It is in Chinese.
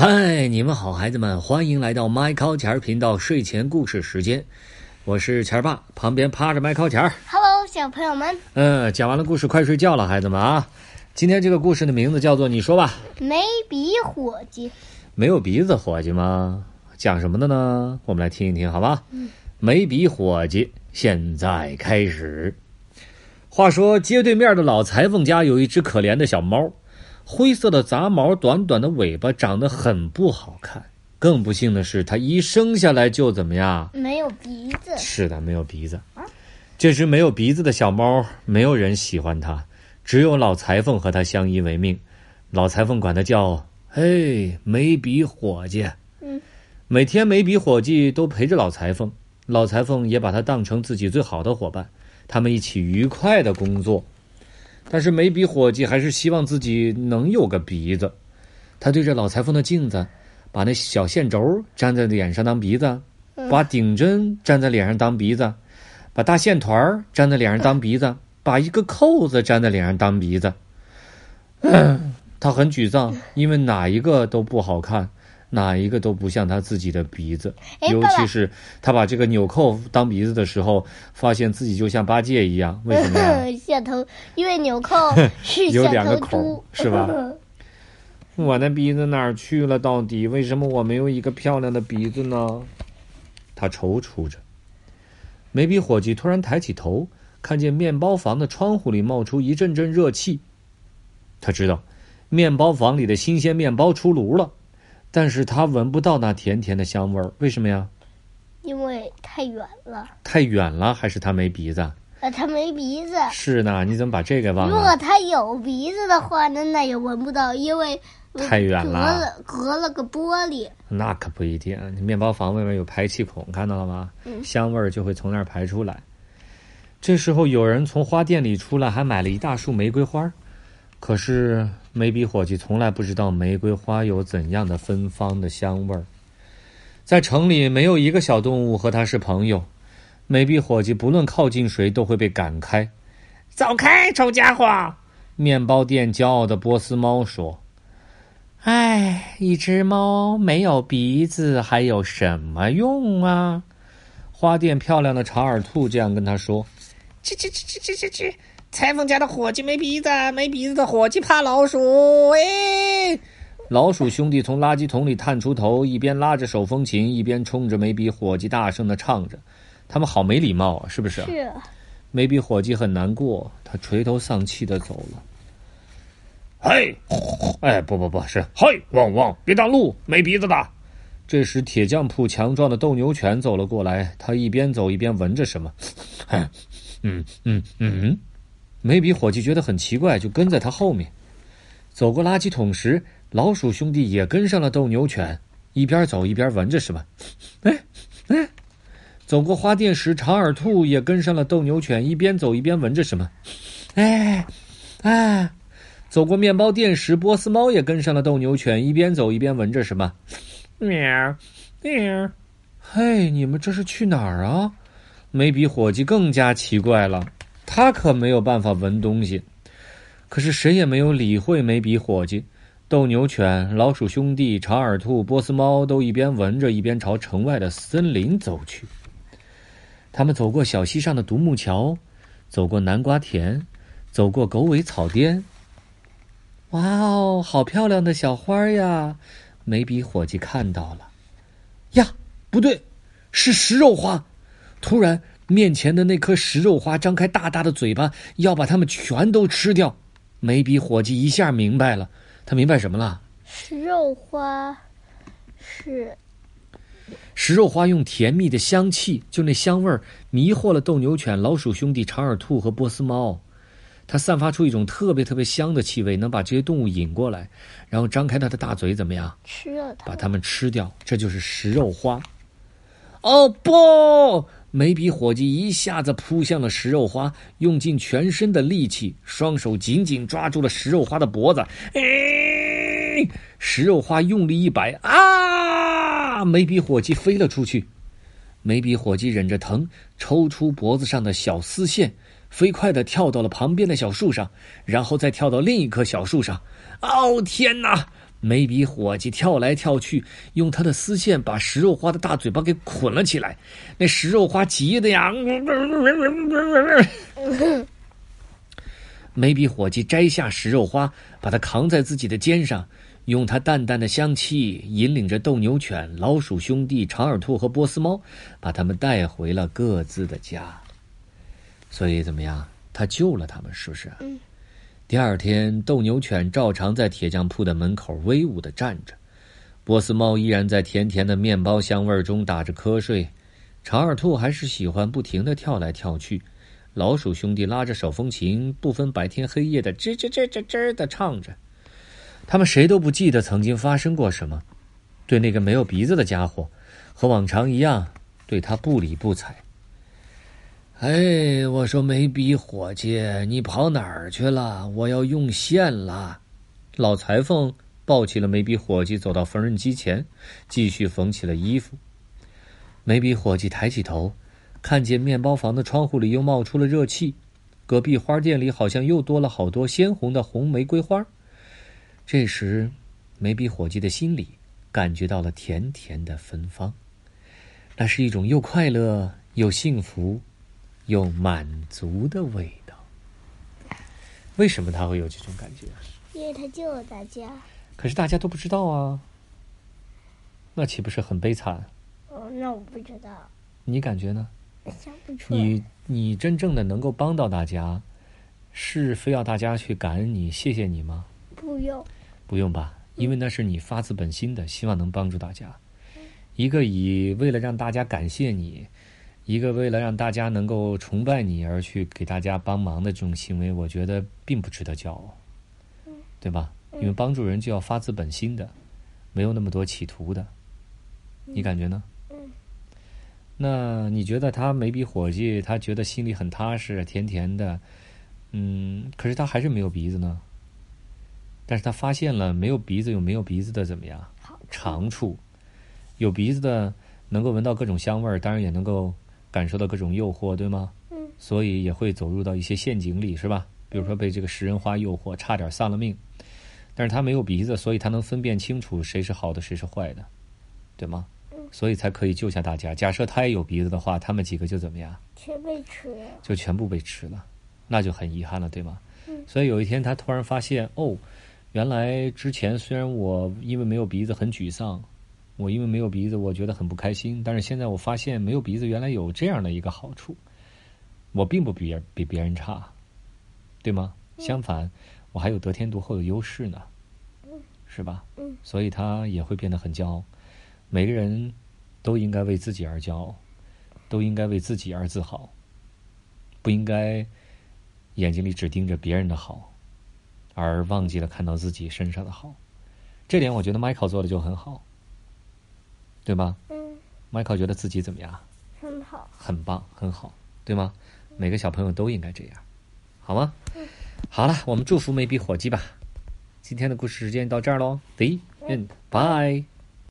嗨，你们好，孩子们，欢迎来到麦考钱儿频道睡前故事时间。我是钱儿爸，旁边趴着麦考钱儿。Hello，小朋友们，嗯，讲完了故事，快睡觉了，孩子们啊。今天这个故事的名字叫做你说吧，眉笔伙计，没有鼻子伙计吗？讲什么的呢？我们来听一听，好吧？眉笔伙计，现在开始。话说街对面的老裁缝家有一只可怜的小猫，灰色的杂毛，短短的尾巴，长得很不好看。更不幸的是，它一生下来就怎么样？没有鼻子，是的，没有鼻子。这只没有鼻子的小猫，没有人喜欢它，只有老裁缝和它相依为命。老裁缝管它叫“嘿，眉笔伙计”。嗯，每天眉笔伙计都陪着老裁缝，老裁缝也把它当成自己最好的伙伴，他们一起愉快的工作。但是眉笔伙计还是希望自己能有个鼻子。他对着老裁缝的镜子，把那小线轴粘在脸上当鼻子，把顶针粘在脸上当鼻子，把大线团粘在脸上当鼻子，把一个扣子粘在脸上当鼻子。他很沮丧，因为哪一个都不好看，哪一个都不像他自己的鼻子。尤其是他把这个纽扣当鼻子的时候，发现自己就像八戒一样。为什么呀？小头，因为纽扣 是有两个孔，是吧？我的鼻子哪儿去了？到底为什么我没有一个漂亮的鼻子呢？他踌躇着。眉笔伙计突然抬起头，看见面包房的窗户里冒出一阵阵热气。他知道，面包房里的新鲜面包出炉了，但是他闻不到那甜甜的香味儿。为什么呀？因为太远了，太远了，还是他没鼻子？呃，他没鼻子。是呢，你怎么把这个忘了如果了？他有鼻子的话，那那也闻不到，因为呃太远了隔了了隔了个玻璃。那可不一定，面包房外面有排气孔，看到了吗？嗯香味儿就会从那儿排出来。这时候有人从花店里出来，还买了一大束玫瑰花。可是眉笔伙计从来不知道玫瑰花有怎样的芬芳的香味儿。在城里，没有一个小动物和他是朋友。眉笔伙计不论靠近谁，都会被赶开。走开，臭家伙！面包店骄傲的波斯猫说。唉，一只猫没有鼻子还有什么用啊？花店漂亮的长耳兔这样跟他说：“去去去去去去去！裁缝家的伙计没鼻子，没鼻子的伙计怕老鼠。哎，老鼠兄弟从垃圾桶里探出头，一边拉着手风琴，一边冲着没鼻伙计大声的唱着。他们好没礼貌啊，是不是？是，没鼻伙计很难过，他垂头丧气的走了。嘿，哎，不不不是，嘿，汪汪，别挡路，没鼻子的。这时，铁匠铺强壮的斗牛犬走了过来，他一边走一边闻着什么。嗯嗯嗯，梅比伙计觉得很奇怪，就跟在他后面。走过垃圾桶时，老鼠兄弟也跟上了斗牛犬，一边走一边闻着什么。哎哎，走过花店时，长耳兔也跟上了斗牛犬，一边走一边闻着什么。哎哎，走过面包店时，波斯猫也跟上了斗牛犬，一边走一边闻着什么。喵喵，嘿，你们这是去哪儿啊？梅比伙计更加奇怪了，他可没有办法闻东西。可是谁也没有理会眉笔伙计。斗牛犬、老鼠兄弟、长耳兔、波斯猫都一边闻着，一边朝城外的森林走去。他们走过小溪上的独木桥，走过南瓜田，走过狗尾草甸。哇哦，好漂亮的小花呀！眉笔伙计看到了。呀，不对，是食肉花！突然，面前的那颗食肉花张开大大的嘴巴，要把它们全都吃掉。眉笔伙计一下明白了，他明白什么了？食肉花是食肉花用甜蜜的香气，就那香味儿，迷惑了斗牛犬、老鼠兄弟、长耳兔和波斯猫。它散发出一种特别特别香的气味，能把这些动物引过来，然后张开它的大嘴，怎么样？吃了它把。它们吃掉，这就是食肉花。哦不！眉笔伙计一下子扑向了食肉花，用尽全身的力气，双手紧紧抓住了食肉花的脖子。哎！食肉花用力一摆，啊！眉笔伙计飞了出去。眉笔伙计忍着疼，抽出脖子上的小丝线，飞快地跳到了旁边的小树上，然后再跳到另一棵小树上。哦天哪！眉笔伙计跳来跳去，用他的丝线把食肉花的大嘴巴给捆了起来。那食肉花急的呀，眉笔伙计摘下食肉花，把它扛在自己的肩上，用它淡淡的香气引领着斗牛犬、老鼠兄弟、长耳兔和波斯猫，把他们带回了各自的家。所以怎么样？他救了他们，是不是？第二天，斗牛犬照常在铁匠铺的门口威武的站着，波斯猫依然在甜甜的面包香味中打着瞌睡，长耳兔还是喜欢不停的跳来跳去，老鼠兄弟拉着手风琴，不分白天黑夜的吱吱吱吱吱的唱着。他们谁都不记得曾经发生过什么，对那个没有鼻子的家伙，和往常一样，对他不理不睬。哎，我说眉笔伙计，你跑哪儿去了？我要用线了。老裁缝抱起了眉笔伙计，走到缝纫机前，继续缝起了衣服。眉笔伙计抬起头，看见面包房的窗户里又冒出了热气，隔壁花店里好像又多了好多鲜红的红玫瑰花。这时，眉笔伙计的心里感觉到了甜甜的芬芳，那是一种又快乐又幸福。有满足的味道。为什么他会有这种感觉？因为他救了大家。可是大家都不知道啊，那岂不是很悲惨？哦，那我不知道。你感觉呢？想不出来。你你真正的能够帮到大家，是非要大家去感恩你、谢谢你吗？不用。不用吧，因为那是你发自本心的希望能帮助大家。一个以为了让大家感谢你。一个为了让大家能够崇拜你而去给大家帮忙的这种行为，我觉得并不值得骄傲，对吧？因为帮助人就要发自本心的，没有那么多企图的。你感觉呢？嗯。那你觉得他眉笔伙计，他觉得心里很踏实，甜甜的，嗯，可是他还是没有鼻子呢。但是他发现了没有鼻子有没有鼻子的怎么样？长处，有鼻子的能够闻到各种香味儿，当然也能够。感受到各种诱惑，对吗？嗯。所以也会走入到一些陷阱里，是吧？比如说被这个食人花诱惑，差点丧了命。但是他没有鼻子，所以他能分辨清楚谁是好的，谁是坏的，对吗？嗯。所以才可以救下大家。假设他也有鼻子的话，他们几个就怎么样？全被吃了。就全部被吃了，那就很遗憾了，对吗？嗯。所以有一天他突然发现，哦，原来之前虽然我因为没有鼻子很沮丧。我因为没有鼻子，我觉得很不开心。但是现在我发现，没有鼻子原来有这样的一个好处，我并不比比别人差，对吗？相反，我还有得天独厚的优势呢，是吧？嗯。所以他也会变得很骄傲。每个人都应该为自己而骄傲，都应该为自己而自豪，不应该眼睛里只盯着别人的好，而忘记了看到自己身上的好。这点我觉得 Michael 做的就很好。对吧？嗯。迈克觉得自己怎么样？很好。很棒，很好，对吗？每个小朋友都应该这样，好吗？嗯。好了，我们祝福眉笔火鸡吧。今天的故事时间到这儿喽，The end，bye。